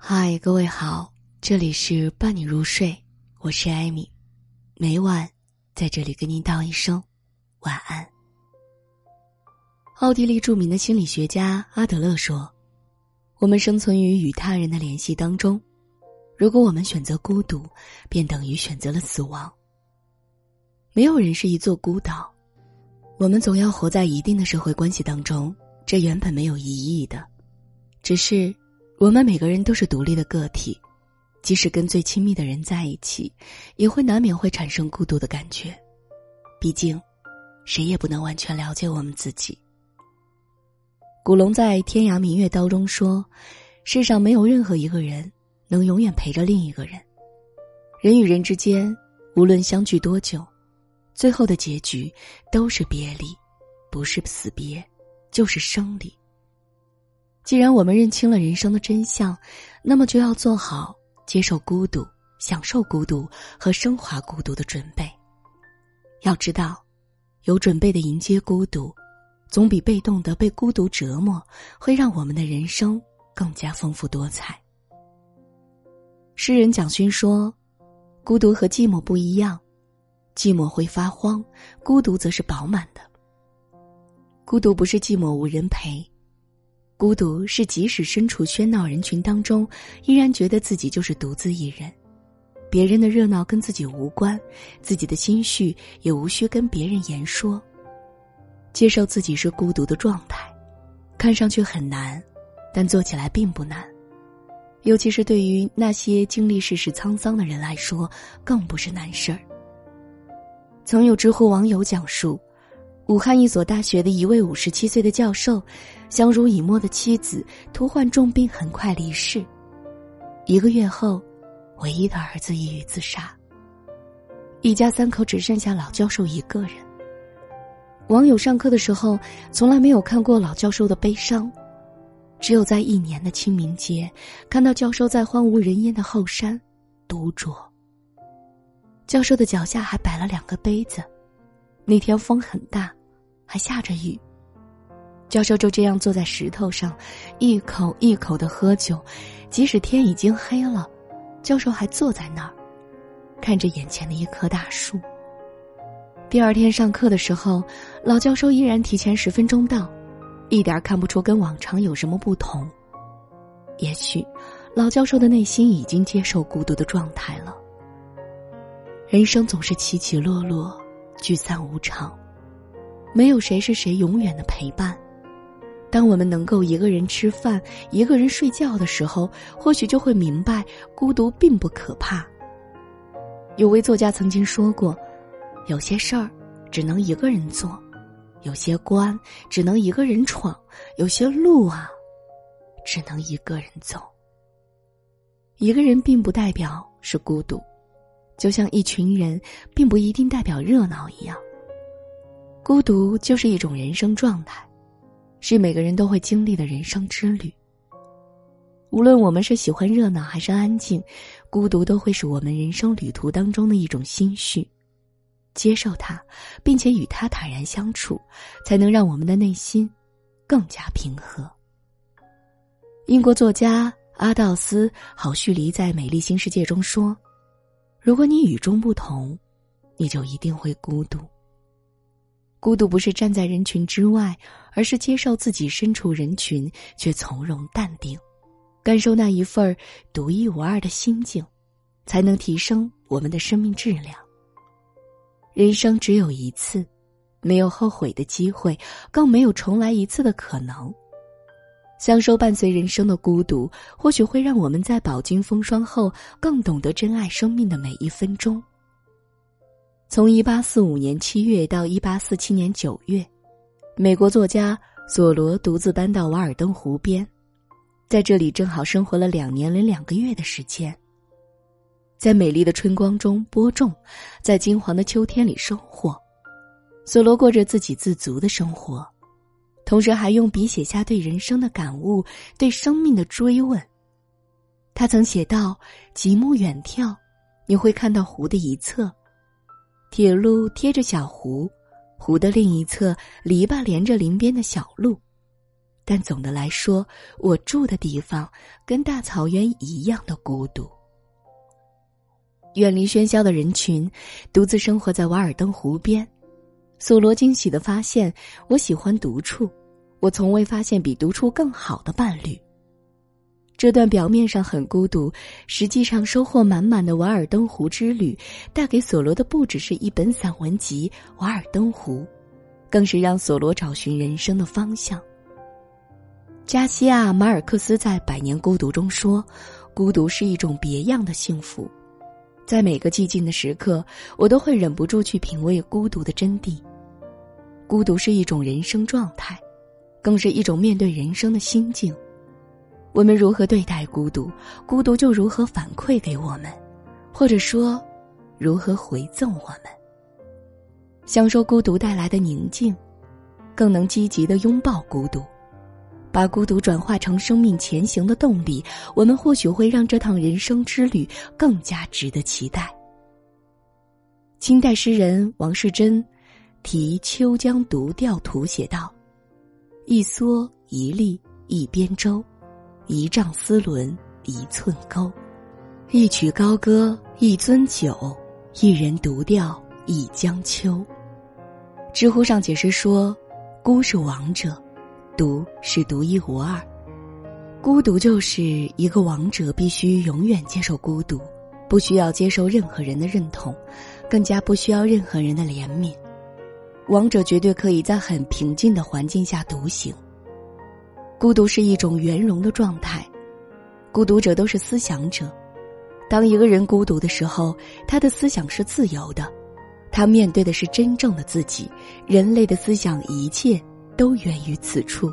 嗨，各位好，这里是伴你入睡，我是艾米，每晚在这里跟您道一声晚安。奥地利著名的心理学家阿德勒说：“我们生存于与他人的联系当中，如果我们选择孤独，便等于选择了死亡。没有人是一座孤岛，我们总要活在一定的社会关系当中，这原本没有意义的，只是。”我们每个人都是独立的个体，即使跟最亲密的人在一起，也会难免会产生孤独的感觉。毕竟，谁也不能完全了解我们自己。古龙在《天涯明月刀》中说：“世上没有任何一个人能永远陪着另一个人。人与人之间，无论相聚多久，最后的结局都是别离，不是死别，就是生离。”既然我们认清了人生的真相，那么就要做好接受孤独、享受孤独和升华孤独的准备。要知道，有准备的迎接孤独，总比被动的被孤独折磨会让我们的人生更加丰富多彩。诗人蒋勋说：“孤独和寂寞不一样，寂寞会发慌，孤独则是饱满的。孤独不是寂寞无人陪。”孤独是即使身处喧闹人群当中，依然觉得自己就是独自一人，别人的热闹跟自己无关，自己的心绪也无需跟别人言说。接受自己是孤独的状态，看上去很难，但做起来并不难，尤其是对于那些经历世事沧桑的人来说，更不是难事儿。曾有知乎网友讲述。武汉一所大学的一位五十七岁的教授，相濡以沫的妻子突患重病，很快离世。一个月后，唯一的儿子抑郁自杀。一家三口只剩下老教授一个人。网友上课的时候，从来没有看过老教授的悲伤，只有在一年的清明节，看到教授在荒无人烟的后山独酌。教授的脚下还摆了两个杯子，那天风很大。还下着雨，教授就这样坐在石头上，一口一口的喝酒，即使天已经黑了，教授还坐在那儿，看着眼前的一棵大树。第二天上课的时候，老教授依然提前十分钟到，一点看不出跟往常有什么不同。也许，老教授的内心已经接受孤独的状态了。人生总是起起落落，聚散无常。没有谁是谁永远的陪伴。当我们能够一个人吃饭、一个人睡觉的时候，或许就会明白孤独并不可怕。有位作家曾经说过：“有些事儿只能一个人做，有些关只能一个人闯，有些路啊，只能一个人走。”一个人并不代表是孤独，就像一群人并不一定代表热闹一样。孤独就是一种人生状态，是每个人都会经历的人生之旅。无论我们是喜欢热闹还是安静，孤独都会是我们人生旅途当中的一种心绪。接受它，并且与它坦然相处，才能让我们的内心更加平和。英国作家阿道斯·郝胥黎在《美丽新世界》中说：“如果你与众不同，你就一定会孤独。”孤独不是站在人群之外，而是接受自己身处人群却从容淡定，感受那一份独一无二的心境，才能提升我们的生命质量。人生只有一次，没有后悔的机会，更没有重来一次的可能。享受伴随人生的孤独，或许会让我们在饱经风霜后，更懂得珍爱生命的每一分钟。从一八四五年七月到一八四七年九月，美国作家索罗独自搬到瓦尔登湖边，在这里正好生活了两年零两个月的时间。在美丽的春光中播种，在金黄的秋天里收获。索罗过着自给自足的生活，同时还用笔写下对人生的感悟，对生命的追问。他曾写道：“极目远眺，你会看到湖的一侧。”铁路贴着小湖，湖的另一侧篱笆连着林边的小路，但总的来说，我住的地方跟大草原一样的孤独。远离喧嚣的人群，独自生活在瓦尔登湖边。索罗惊喜的发现，我喜欢独处。我从未发现比独处更好的伴侣。这段表面上很孤独，实际上收获满满的瓦尔登湖之旅，带给索罗的不只是一本散文集《瓦尔登湖》，更是让索罗找寻人生的方向。加西亚·马尔克斯在《百年孤独》中说：“孤独是一种别样的幸福，在每个寂静的时刻，我都会忍不住去品味孤独的真谛。孤独是一种人生状态，更是一种面对人生的心境。我们如何对待孤独，孤独就如何反馈给我们，或者说，如何回赠我们。享受孤独带来的宁静，更能积极的拥抱孤独。”把孤独转化成生命前行的动力，我们或许会让这趟人生之旅更加值得期待。清代诗人王世贞题《秋江独钓图》写道：“一蓑一笠一边舟，一丈丝纶一寸钩，一曲高歌一樽酒，一人独钓一江秋。”知乎上解释说：“孤是王者。”独是独一无二，孤独就是一个王者必须永远接受孤独，不需要接受任何人的认同，更加不需要任何人的怜悯。王者绝对可以在很平静的环境下独行。孤独是一种圆融的状态，孤独者都是思想者。当一个人孤独的时候，他的思想是自由的，他面对的是真正的自己。人类的思想，一切。都源于此处。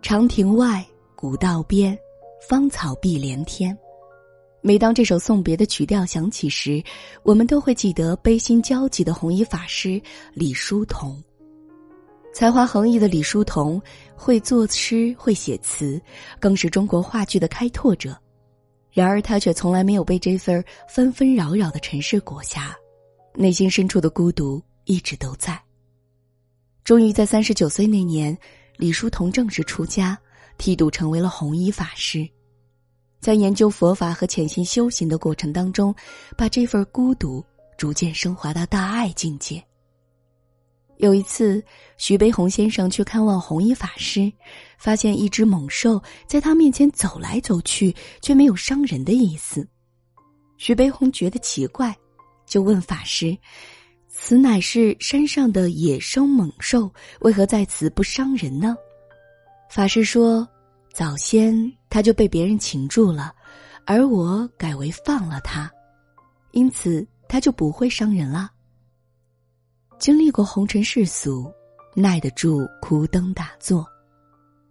长亭外，古道边，芳草碧连天。每当这首送别的曲调响起时，我们都会记得悲心交集的红衣法师李叔同。才华横溢的李叔同，会作诗，会写词，更是中国话剧的开拓者。然而，他却从来没有被这份纷纷扰扰的尘世裹挟，内心深处的孤独一直都在。终于在三十九岁那年，李叔同正式出家，剃度成为了红衣法师。在研究佛法和潜心修行的过程当中，把这份孤独逐渐升华到大爱境界。有一次，徐悲鸿先生去看望弘一法师，发现一只猛兽在他面前走来走去，却没有伤人的意思。徐悲鸿觉得奇怪，就问法师。此乃是山上的野生猛兽，为何在此不伤人呢？法师说：“早先他就被别人擒住了，而我改为放了他，因此他就不会伤人了。”经历过红尘世俗，耐得住枯灯打坐。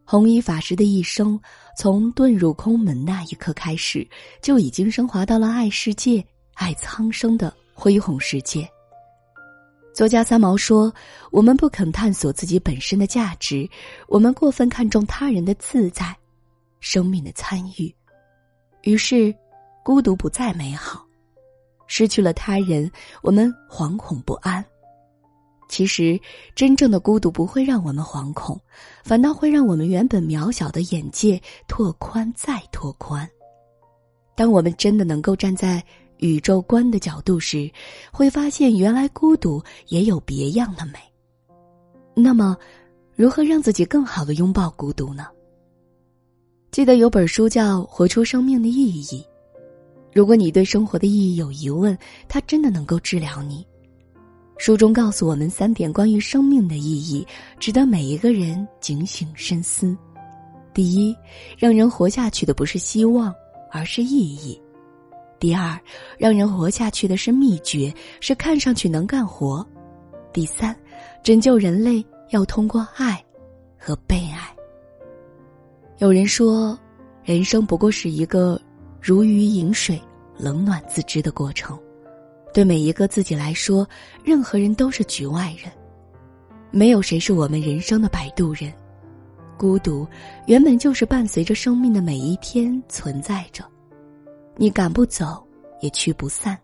红衣法师的一生，从遁入空门那一刻开始，就已经升华到了爱世界、爱苍生的恢宏世界。作家三毛说：“我们不肯探索自己本身的价值，我们过分看重他人的自在、生命的参与，于是孤独不再美好。失去了他人，我们惶恐不安。其实，真正的孤独不会让我们惶恐，反倒会让我们原本渺小的眼界拓宽再拓宽。当我们真的能够站在……”宇宙观的角度时，会发现原来孤独也有别样的美。那么，如何让自己更好的拥抱孤独呢？记得有本书叫《活出生命的意义》，如果你对生活的意义有疑问，它真的能够治疗你。书中告诉我们三点关于生命的意义，值得每一个人警醒深思。第一，让人活下去的不是希望，而是意义。第二，让人活下去的是秘诀，是看上去能干活。第三，拯救人类要通过爱和被爱。有人说，人生不过是一个如鱼饮水、冷暖自知的过程。对每一个自己来说，任何人都是局外人，没有谁是我们人生的摆渡人。孤独原本就是伴随着生命的每一天存在着。你赶不走，也驱不散，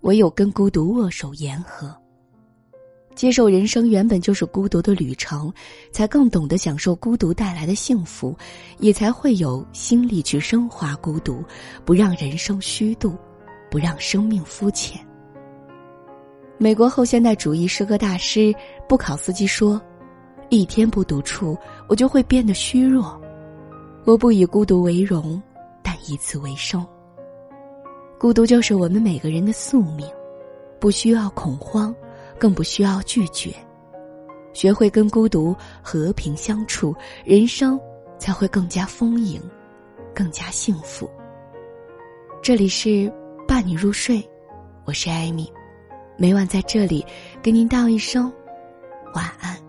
唯有跟孤独握手言和。接受人生原本就是孤独的旅程，才更懂得享受孤独带来的幸福，也才会有心力去升华孤独，不让人生虚度，不让生命肤浅。美国后现代主义诗歌大师布考斯基说：“一天不独处，我就会变得虚弱。我不以孤独为荣，但以此为生。孤独就是我们每个人的宿命，不需要恐慌。”更不需要拒绝，学会跟孤独和平相处，人生才会更加丰盈，更加幸福。这里是伴你入睡，我是艾米，每晚在这里跟您道一声晚安。